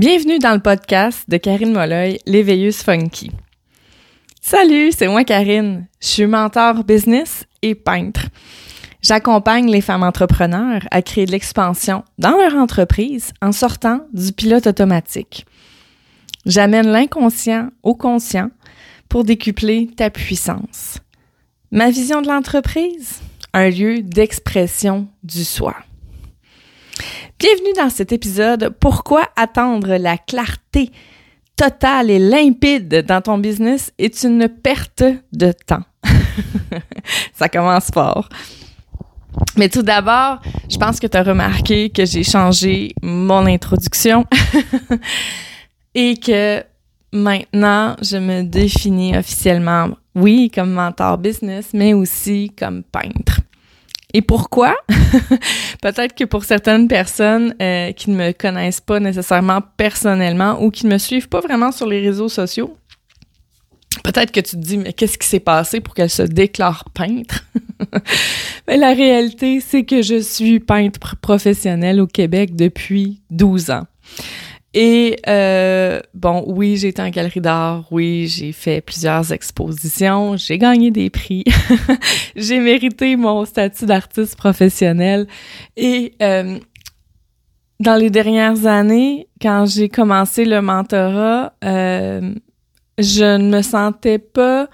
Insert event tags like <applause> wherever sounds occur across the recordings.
Bienvenue dans le podcast de Karine Molloy, l'éveilleuse funky. Salut, c'est moi Karine. Je suis mentor business et peintre. J'accompagne les femmes entrepreneurs à créer de l'expansion dans leur entreprise en sortant du pilote automatique. J'amène l'inconscient au conscient pour décupler ta puissance. Ma vision de l'entreprise, un lieu d'expression du soi. Bienvenue dans cet épisode Pourquoi attendre la clarté totale et limpide dans ton business est une perte de temps? <laughs> Ça commence fort. Mais tout d'abord, je pense que tu as remarqué que j'ai changé mon introduction <laughs> et que maintenant, je me définis officiellement, oui, comme mentor business, mais aussi comme peintre. Et pourquoi? <laughs> Peut-être que pour certaines personnes euh, qui ne me connaissent pas nécessairement personnellement ou qui ne me suivent pas vraiment sur les réseaux sociaux, peut-être que tu te dis, mais qu'est-ce qui s'est passé pour qu'elle se déclare peintre? <laughs> mais la réalité, c'est que je suis peintre professionnel au Québec depuis 12 ans. Et euh, bon, oui, j'ai été en galerie d'art, oui, j'ai fait plusieurs expositions, j'ai gagné des prix, <laughs> j'ai mérité mon statut d'artiste professionnel. Et euh, dans les dernières années, quand j'ai commencé le mentorat, euh, je ne me sentais pas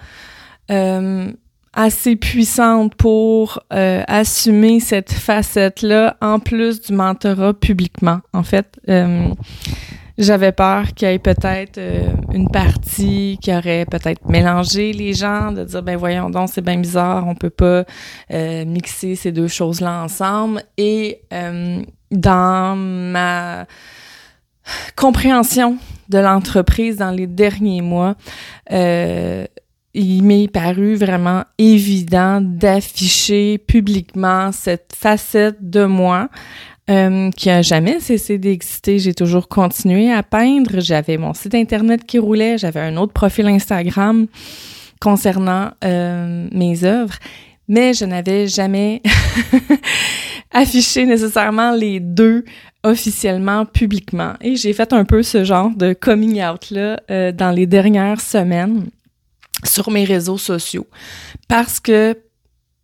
euh, assez puissante pour euh, assumer cette facette-là en plus du mentorat publiquement. En fait, euh, j'avais peur qu'il y ait peut-être euh, une partie qui aurait peut-être mélangé les gens, de dire ben voyons donc c'est bien bizarre, on peut pas mixer ces deux choses-là ensemble. Et dans ma compréhension de l'entreprise dans les derniers mois, il m'est paru vraiment évident d'afficher publiquement cette facette de moi euh, qui a jamais cessé d'exister. J'ai toujours continué à peindre. J'avais mon site internet qui roulait. J'avais un autre profil Instagram concernant euh, mes œuvres, mais je n'avais jamais <laughs> affiché nécessairement les deux officiellement, publiquement. Et j'ai fait un peu ce genre de coming out là euh, dans les dernières semaines sur mes réseaux sociaux parce que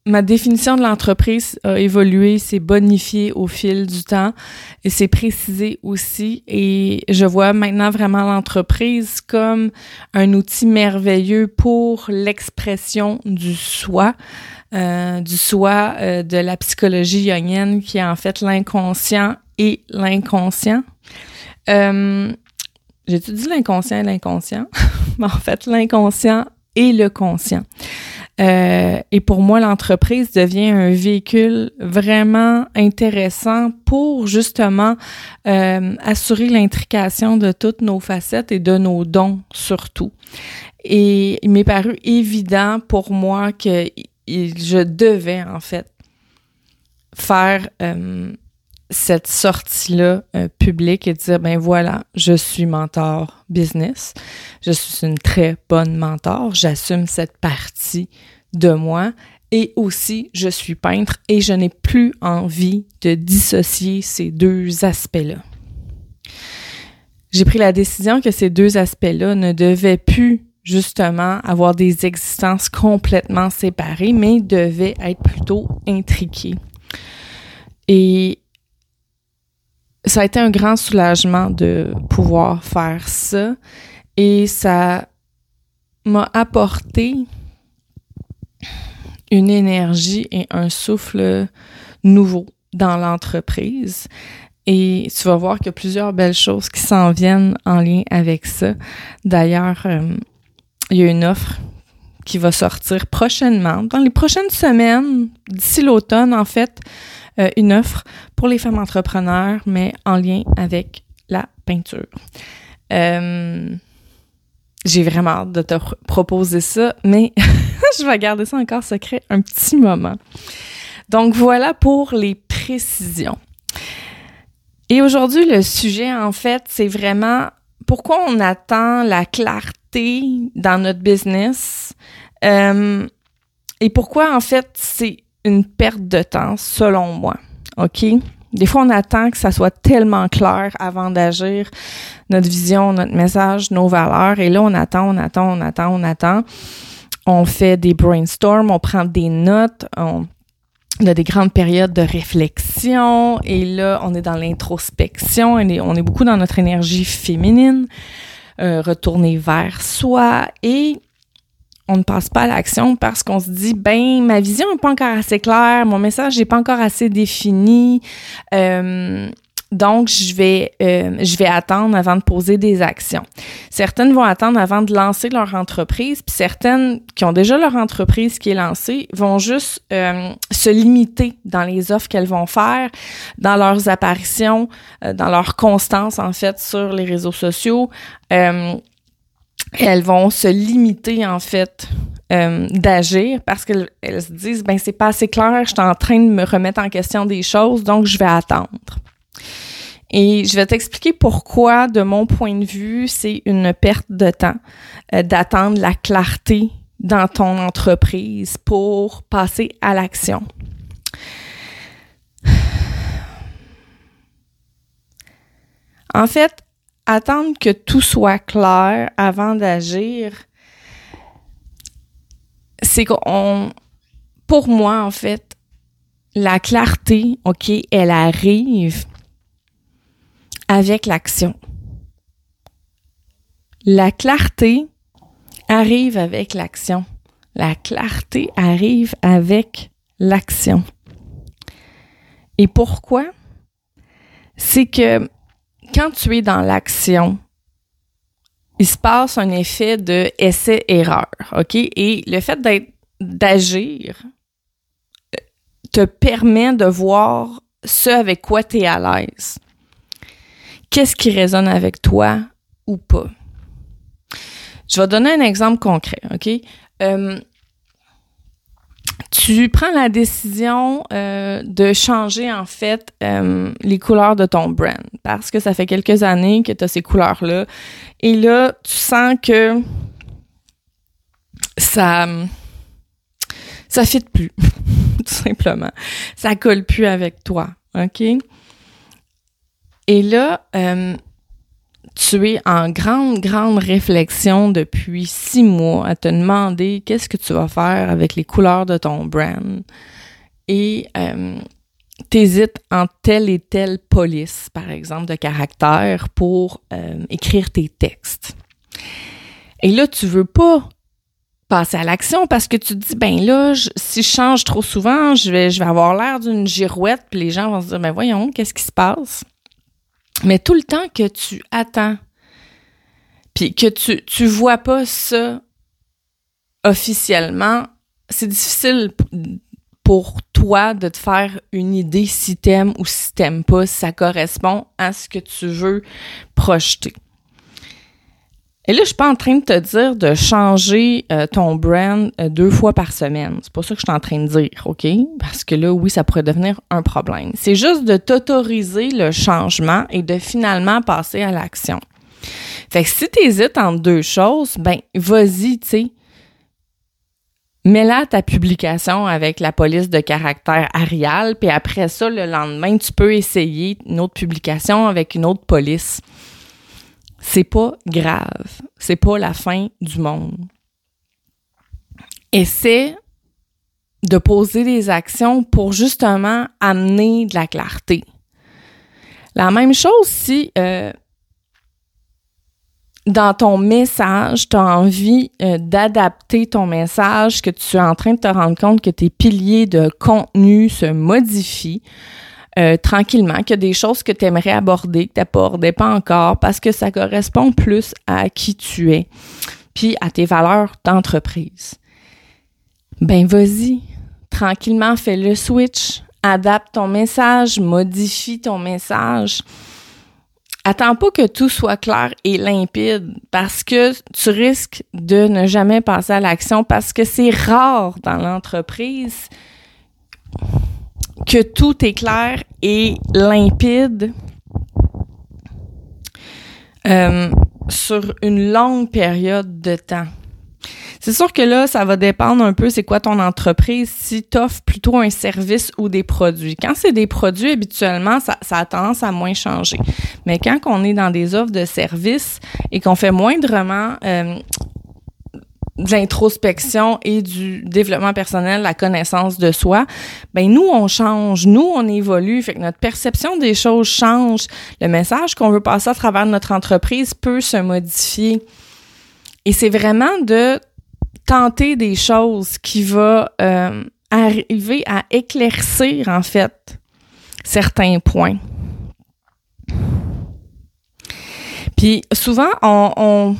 ma définition de l'entreprise a évolué, s'est bonifiée au fil du temps et s'est précisé aussi et je vois maintenant vraiment l'entreprise comme un outil merveilleux pour l'expression du soi, euh, du soi euh, de la psychologie jungienne qui est en fait l'inconscient et l'inconscient. Euh, J'ai-tu dit l'inconscient et l'inconscient? <laughs> en fait, l'inconscient et le conscient. Euh, et pour moi, l'entreprise devient un véhicule vraiment intéressant pour justement euh, assurer l'intrication de toutes nos facettes et de nos dons surtout. Et il m'est paru évident pour moi que je devais en fait faire euh, cette sortie-là euh, publique et dire, ben voilà, je suis mentor business, je suis une très bonne mentor, j'assume cette partie de moi et aussi je suis peintre et je n'ai plus envie de dissocier ces deux aspects-là. J'ai pris la décision que ces deux aspects-là ne devaient plus justement avoir des existences complètement séparées, mais devaient être plutôt intriqués. Et ça a été un grand soulagement de pouvoir faire ça et ça m'a apporté une énergie et un souffle nouveau dans l'entreprise. Et tu vas voir qu'il y a plusieurs belles choses qui s'en viennent en lien avec ça. D'ailleurs, euh, il y a une offre qui va sortir prochainement, dans les prochaines semaines, d'ici l'automne en fait, euh, une offre pour les femmes entrepreneurs, mais en lien avec la peinture. Euh, j'ai vraiment hâte de te proposer ça, mais <laughs> je vais garder ça encore secret un petit moment. Donc voilà pour les précisions. Et aujourd'hui, le sujet, en fait, c'est vraiment pourquoi on attend la clarté dans notre business euh, et pourquoi, en fait, c'est une perte de temps, selon moi. OK? Des fois, on attend que ça soit tellement clair avant d'agir, notre vision, notre message, nos valeurs. Et là, on attend, on attend, on attend, on attend. On fait des brainstorms, on prend des notes, on, a des grandes périodes de réflexion. Et là, on est dans l'introspection, on on est beaucoup dans notre énergie féminine, euh, retourner vers soi. Et on ne passe pas à l'action parce qu'on se dit ben ma vision n'est pas encore assez claire, mon message n'est pas encore assez défini. Euh, donc, je vais, euh, je vais attendre avant de poser des actions. Certaines vont attendre avant de lancer leur entreprise, puis certaines qui ont déjà leur entreprise qui est lancée vont juste euh, se limiter dans les offres qu'elles vont faire, dans leurs apparitions, dans leur constance en fait sur les réseaux sociaux elles vont se limiter en fait euh, d'agir parce qu'elles se disent ben c'est pas assez clair, je suis en train de me remettre en question des choses, donc je vais attendre. Et je vais t'expliquer pourquoi, de mon point de vue, c'est une perte de temps euh, d'attendre la clarté dans ton entreprise pour passer à l'action. En fait, attendre que tout soit clair avant d'agir, c'est qu'on, pour moi, en fait, la clarté, OK, elle arrive avec l'action. La clarté arrive avec l'action. La clarté arrive avec l'action. Et pourquoi? C'est que quand tu es dans l'action, il se passe un effet de essai-erreur, OK? Et le fait d'agir euh, te permet de voir ce avec quoi tu es à l'aise. Qu'est-ce qui résonne avec toi ou pas? Je vais donner un exemple concret, OK? Euh, tu prends la décision euh, de changer en fait euh, les couleurs de ton brand parce que ça fait quelques années que tu as ces couleurs-là. Et là, tu sens que ça ça fit plus, <laughs> tout simplement. Ça colle plus avec toi, OK? Et là, euh, tu es en grande, grande réflexion depuis six mois à te demander qu'est-ce que tu vas faire avec les couleurs de ton brand et euh, t'hésites en telle et telle police, par exemple, de caractère pour euh, écrire tes textes. Et là, tu veux pas passer à l'action parce que tu te dis ben là si je change trop souvent je vais je vais avoir l'air d'une girouette puis les gens vont se dire ben voyons qu'est-ce qui se passe? Mais tout le temps que tu attends, puis que tu tu vois pas ça officiellement, c'est difficile pour toi de te faire une idée si t'aimes ou si t'aimes pas, si ça correspond à ce que tu veux projeter. Et là, je suis pas en train de te dire de changer euh, ton brand euh, deux fois par semaine. C'est pas ça que je suis en train de dire, OK? Parce que là, oui, ça pourrait devenir un problème. C'est juste de t'autoriser le changement et de finalement passer à l'action. Fait que si tu hésites entre deux choses, ben vas-y, tu sais. Mets-la ta publication avec la police de caractère Arial, puis après ça, le lendemain, tu peux essayer une autre publication avec une autre police c'est pas grave. C'est pas la fin du monde. Essaie de poser des actions pour justement amener de la clarté. La même chose si euh, dans ton message, tu as envie euh, d'adapter ton message, que tu es en train de te rendre compte que tes piliers de contenu se modifient, euh, tranquillement, qu'il y a des choses que tu aimerais aborder, que tu n'abordais pas encore, parce que ça correspond plus à qui tu es, puis à tes valeurs d'entreprise. Ben vas-y, tranquillement, fais le switch, adapte ton message, modifie ton message. Attends pas que tout soit clair et limpide parce que tu risques de ne jamais passer à l'action parce que c'est rare dans l'entreprise que tout est clair et limpide euh, sur une longue période de temps. C'est sûr que là, ça va dépendre un peu c'est quoi ton entreprise, si tu plutôt un service ou des produits. Quand c'est des produits, habituellement, ça, ça, a tendance à moins changer. Mais quand on est dans des offres de services et qu'on fait moindrement euh, de l'introspection et du développement personnel, la connaissance de soi, ben nous on change, nous on évolue, fait que notre perception des choses change, le message qu'on veut passer à travers notre entreprise peut se modifier. Et c'est vraiment de tenter des choses qui va euh, arriver à éclaircir en fait certains points. Puis souvent on, on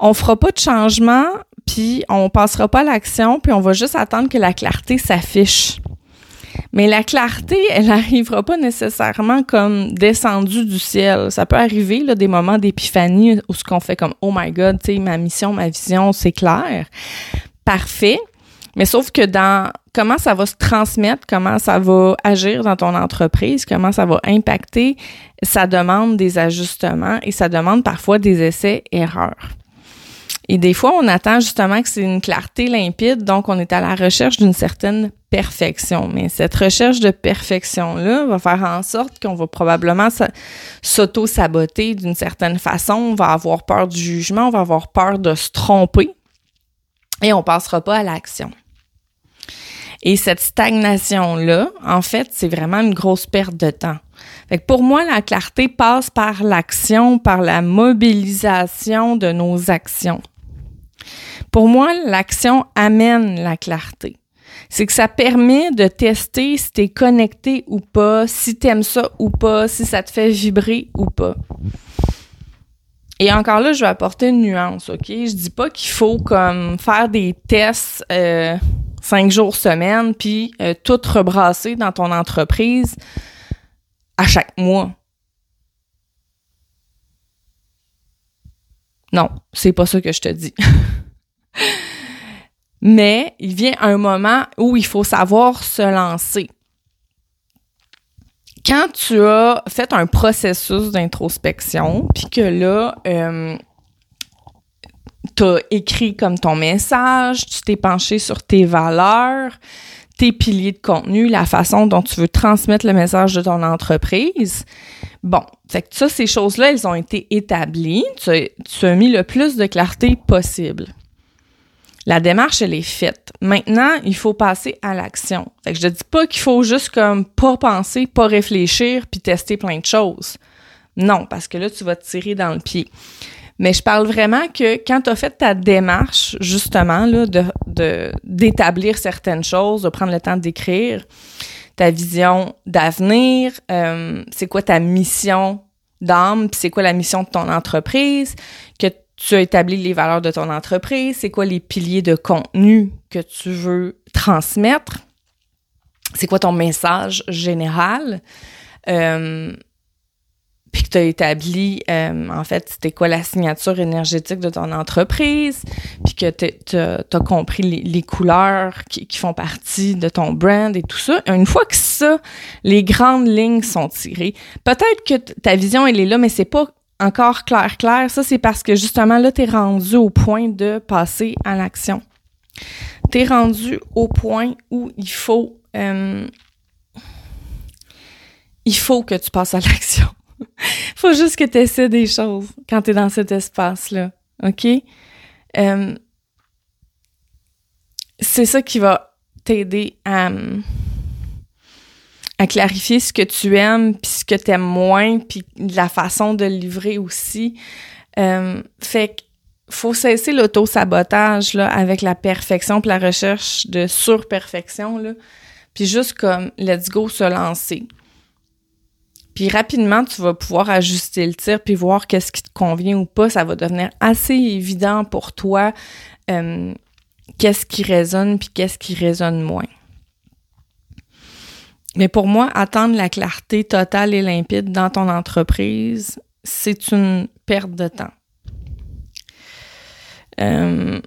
on fera pas de changement puis on passera pas à l'action, puis on va juste attendre que la clarté s'affiche. Mais la clarté, elle n'arrivera pas nécessairement comme descendue du ciel. Ça peut arriver là, des moments d'épiphanie où ce qu'on fait comme oh my god, tu sais, ma mission, ma vision, c'est clair, parfait. Mais sauf que dans comment ça va se transmettre, comment ça va agir dans ton entreprise, comment ça va impacter, ça demande des ajustements et ça demande parfois des essais erreurs. Et des fois, on attend justement que c'est une clarté limpide, donc on est à la recherche d'une certaine perfection. Mais cette recherche de perfection-là va faire en sorte qu'on va probablement s'auto-saboter d'une certaine façon. On va avoir peur du jugement, on va avoir peur de se tromper et on passera pas à l'action. Et cette stagnation-là, en fait, c'est vraiment une grosse perte de temps. Fait que pour moi, la clarté passe par l'action, par la mobilisation de nos actions. Pour moi, l'action amène la clarté. C'est que ça permet de tester si tu es connecté ou pas, si tu aimes ça ou pas, si ça te fait vibrer ou pas. Et encore là, je vais apporter une nuance, OK? Je dis pas qu'il faut comme faire des tests euh, cinq jours semaine, puis euh, tout rebrasser dans ton entreprise à chaque mois. Non, c'est pas ça que je te dis. <laughs> Mais il vient un moment où il faut savoir se lancer. Quand tu as fait un processus d'introspection, puis que là, euh, tu as écrit comme ton message, tu t'es penché sur tes valeurs, tes piliers de contenu, la façon dont tu veux transmettre le message de ton entreprise. Bon, fait que ça, ces choses-là, elles ont été établies. Tu tu as mis le plus de clarté possible. La démarche, elle est faite. Maintenant, il faut passer à l'action. Fait que je te dis pas qu'il faut juste comme pas penser, pas réfléchir, puis tester plein de choses. Non, parce que là, tu vas te tirer dans le pied. Mais je parle vraiment que quand tu as fait ta démarche, justement, là, de, d'établir certaines choses, de prendre le temps d'écrire ta vision d'avenir, euh, c'est quoi ta mission d'âme, puis c'est quoi la mission de ton entreprise, que tu as établi les valeurs de ton entreprise, c'est quoi les piliers de contenu que tu veux transmettre, c'est quoi ton message général, euh, puis que tu as établi, euh, en fait, c'était quoi la signature énergétique de ton entreprise, puis que tu as, compris les, couleurs qui, qui, font partie de ton brand et tout ça. Une fois que ça, les grandes lignes sont tirées, peut-être que ta vision, elle est là, mais c'est pas encore clair, clair, ça c'est parce que justement là, tu es rendu au point de passer à l'action. Tu rendu au point où il faut euh, il faut que tu passes à l'action. <laughs> faut juste que tu essaies des choses quand tu es dans cet espace-là. OK? Euh, c'est ça qui va t'aider à à clarifier ce que tu aimes, puis ce que tu aimes moins, puis la façon de le livrer aussi. Euh, fait que faut cesser l'auto-sabotage là, avec la perfection puis la recherche de surperfection, là. Puis juste comme, let's go, se lancer. Puis rapidement, tu vas pouvoir ajuster le tir puis voir qu'est-ce qui te convient ou pas. Ça va devenir assez évident pour toi euh, qu'est-ce qui résonne puis qu'est-ce qui résonne moins. Mais pour moi, attendre la clarté totale et limpide dans ton entreprise, c'est une perte de temps. Euh,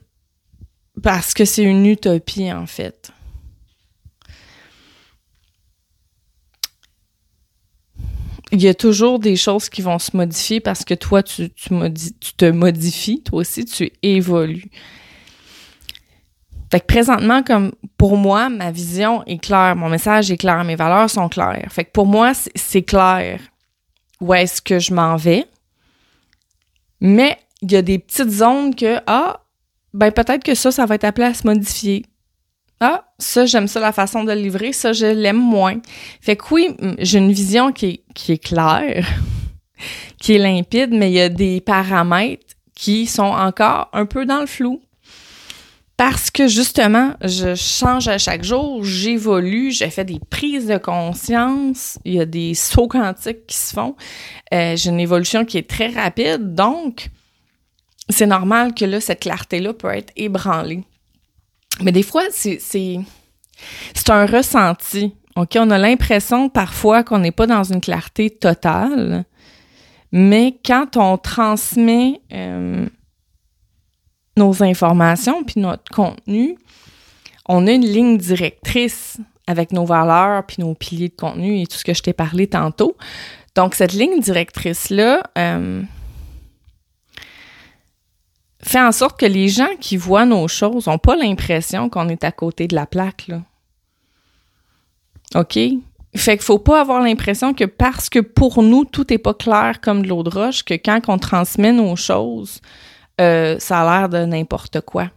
parce que c'est une utopie, en fait. Il y a toujours des choses qui vont se modifier parce que toi, tu, tu te modifies, toi aussi, tu évolues. Fait que présentement, comme pour moi, ma vision est claire, mon message est clair, mes valeurs sont claires. Fait que pour moi, c'est clair où est-ce que je m'en vais. Mais il y a des petites zones que, ah, ben peut-être que ça, ça va être appelé à se modifier. Ah, ça, j'aime ça, la façon de le livrer, ça, je l'aime moins. Fait que oui, j'ai une vision qui est, qui est claire, <laughs> qui est limpide, mais il y a des paramètres qui sont encore un peu dans le flou parce que justement, je change à chaque jour, j'évolue, je fais des prises de conscience, il y a des sauts quantiques qui se font. Euh, j'ai une évolution qui est très rapide, donc c'est normal que là, cette clarté-là peut être ébranlée. Mais des fois, c'est, c'est, c'est un ressenti. OK? On a l'impression parfois qu'on n'est pas dans une clarté totale, mais quand on transmet euh, nos informations puis notre contenu, on a une ligne directrice avec nos valeurs puis nos piliers de contenu et tout ce que je t'ai parlé tantôt. Donc, cette ligne directrice-là euh, fait en sorte que les gens qui voient nos choses n'ont pas l'impression qu'on est à côté de la plaque. OK? Fait qu'il faut pas avoir l'impression que parce que pour nous, tout n'est pas clair comme de l'eau de roche, que quand on transmet nos choses, euh, ça a l'air de n'importe quoi.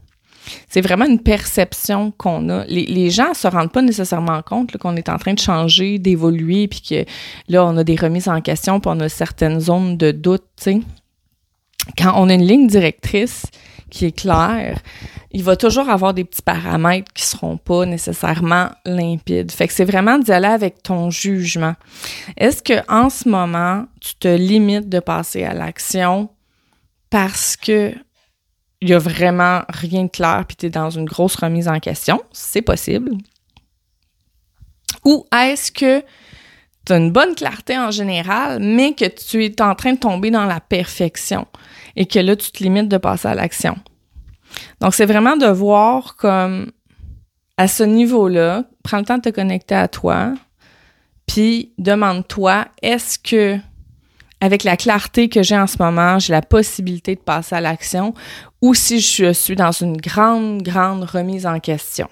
C'est vraiment une perception qu'on a. Les, gens se rendent pas nécessairement compte qu'on est en train de changer, d'évoluer, puis que là, on a des remises en question, puis on a certaines zones de doute, tu sais. Quand on a une ligne directrice qui est claire, il va toujours avoir des petits paramètres qui seront pas nécessairement limpides. Fait que c'est vraiment d'y aller avec ton jugement. Est-ce que en ce moment, tu te limites de passer à l'action parce que il y a vraiment rien de clair puis tu es dans une grosse remise en question, c'est possible. Ou est-ce que tu as une bonne clarté en général, mais que tu es en train de tomber dans la perfection et que là, tu te limites de passer à l'action? Donc, c'est vraiment de voir comme à ce niveau-là, prends le temps de te connecter à toi, puis demande-toi, est-ce que avec la clarté que j'ai en ce moment, j'ai la possibilité de passer à l'action ou si je suis dans une grande, grande remise en question.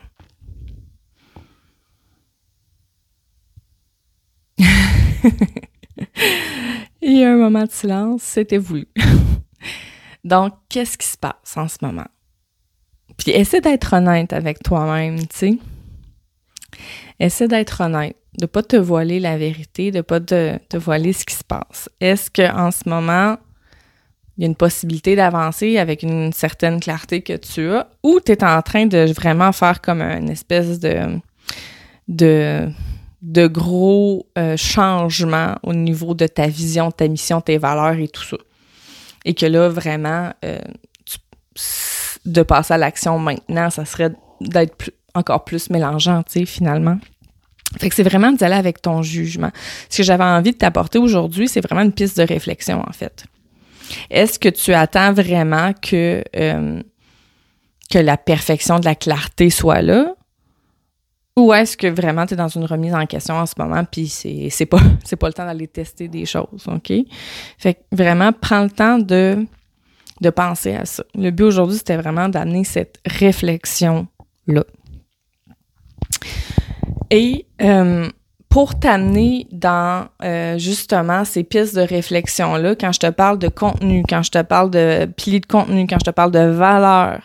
<laughs> Il y a un moment de silence, c'était voulu. <laughs> Donc, qu'est-ce qui se passe en ce moment? Puis essaie d'être honnête avec toi-même, tu sais. Essaie d'être honnête de pas te voiler la vérité, de pas te, voiler ce qui se passe. Est-ce que en ce moment il y a une possibilité d'avancer avec une certaine clarté que tu as, ou tu es en train de vraiment faire comme une espèce de gros euh, changements au niveau de ta vision, ta mission, tes valeurs et tout ça? Et que là, vraiment, euh, de passer à l'action maintenant, ça serait d'être encore plus mélangeant, tu sais, finalement? Fait que c'est vraiment d'y aller avec ton jugement. Ce que j'avais envie de t'apporter aujourd'hui, c'est vraiment une piste de réflexion, en fait. Est-ce que tu attends vraiment que, euh, que la perfection de la clarté soit là? Ou est-ce que vraiment tu es dans une remise en question en ce moment, puis c'est, c'est pas <laughs> c'est pas le temps d'aller tester des choses, OK? Fait que vraiment, prends le temps de, de penser à ça. Le but aujourd'hui, c'était vraiment d'amener cette réflexion-là. Et euh, pour t'amener dans euh, justement ces pistes de réflexion-là, quand je te parle de contenu, quand je te parle de piliers de contenu, quand je te parle de valeur,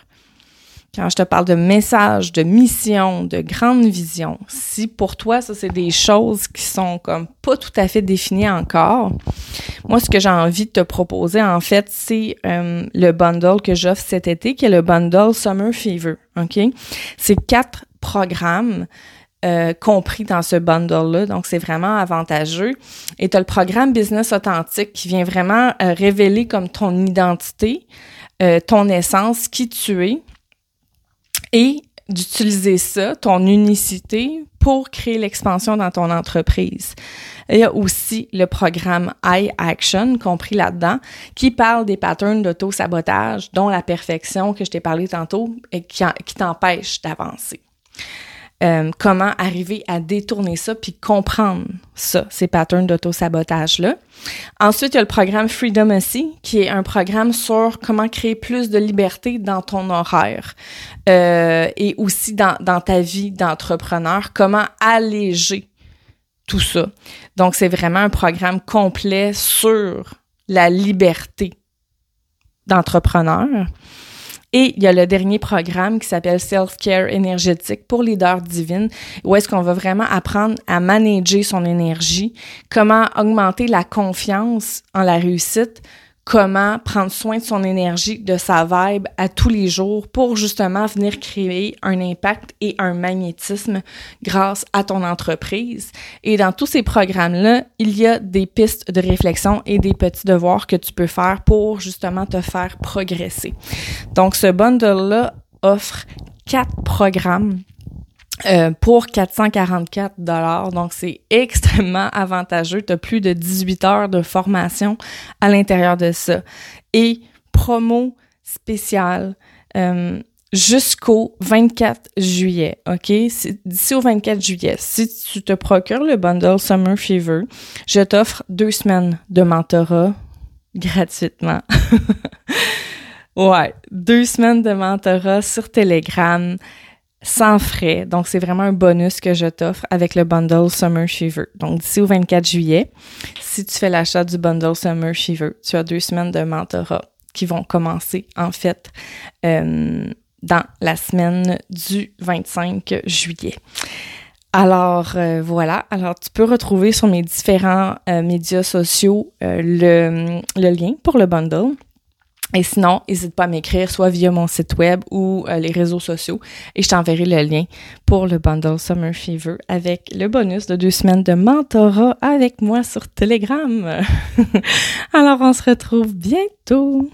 quand je te parle de message, de mission, de grande vision, si pour toi, ça, c'est des choses qui sont comme pas tout à fait définies encore, moi, ce que j'ai envie de te proposer, en fait, c'est euh, le bundle que j'offre cet été, qui est le bundle Summer Fever, OK? C'est quatre programmes euh, compris dans ce bundle-là. Donc, c'est vraiment avantageux. Et tu as le programme Business Authentique qui vient vraiment euh, révéler comme ton identité, euh, ton essence, qui tu es, et d'utiliser ça, ton unicité, pour créer l'expansion dans ton entreprise. Il y a aussi le programme I Action, compris là-dedans, qui parle des patterns d'auto-sabotage, dont la perfection que je t'ai parlé tantôt et qui, qui t'empêche d'avancer. Euh, comment arriver à détourner ça puis comprendre ça, ces patterns d'auto-sabotage-là. Ensuite, il y a le programme Freedom aussi, qui est un programme sur comment créer plus de liberté dans ton horaire euh, et aussi dans, dans ta vie d'entrepreneur, comment alléger tout ça. Donc, c'est vraiment un programme complet sur la liberté d'entrepreneur. Et il y a le dernier programme qui s'appelle Self-Care énergétique pour leader divine, où est-ce qu'on va vraiment apprendre à manager son énergie, comment augmenter la confiance en la réussite, comment prendre soin de son énergie, de sa vibe à tous les jours pour justement venir créer un impact et un magnétisme grâce à ton entreprise. Et dans tous ces programmes-là, il y a des pistes de réflexion et des petits devoirs que tu peux faire pour justement te faire progresser. Donc, ce bundle-là offre quatre programmes euh, pour 444 dollars. Donc, c'est extrêmement avantageux. Tu as plus de 18 heures de formation à l'intérieur de ça. Et promo spéciale euh, jusqu'au 24 juillet, OK? D'ici au 24 juillet, si tu te procures le bundle Summer Fever, je t'offre deux semaines de mentorat gratuitement. <laughs> ouais, deux semaines de mentorat sur Telegram sans frais. Donc, c'est vraiment un bonus que je t'offre avec le bundle Summer Shiver. Donc, d'ici au 24 juillet, si tu fais l'achat du bundle Summer Shiver, tu as deux semaines de mentorat qui vont commencer, en fait, euh, dans la semaine du 25 juillet. Alors euh, voilà, alors tu peux retrouver sur mes différents euh, médias sociaux le, le, lien pour le bundle. Et sinon, n'hésite pas à m'écrire soit via mon site web ou euh, les réseaux sociaux et je t'enverrai le lien pour le bundle Summer Fever avec le bonus de deux semaines de mentorat avec moi sur Telegram. <laughs> Alors, on se retrouve bientôt.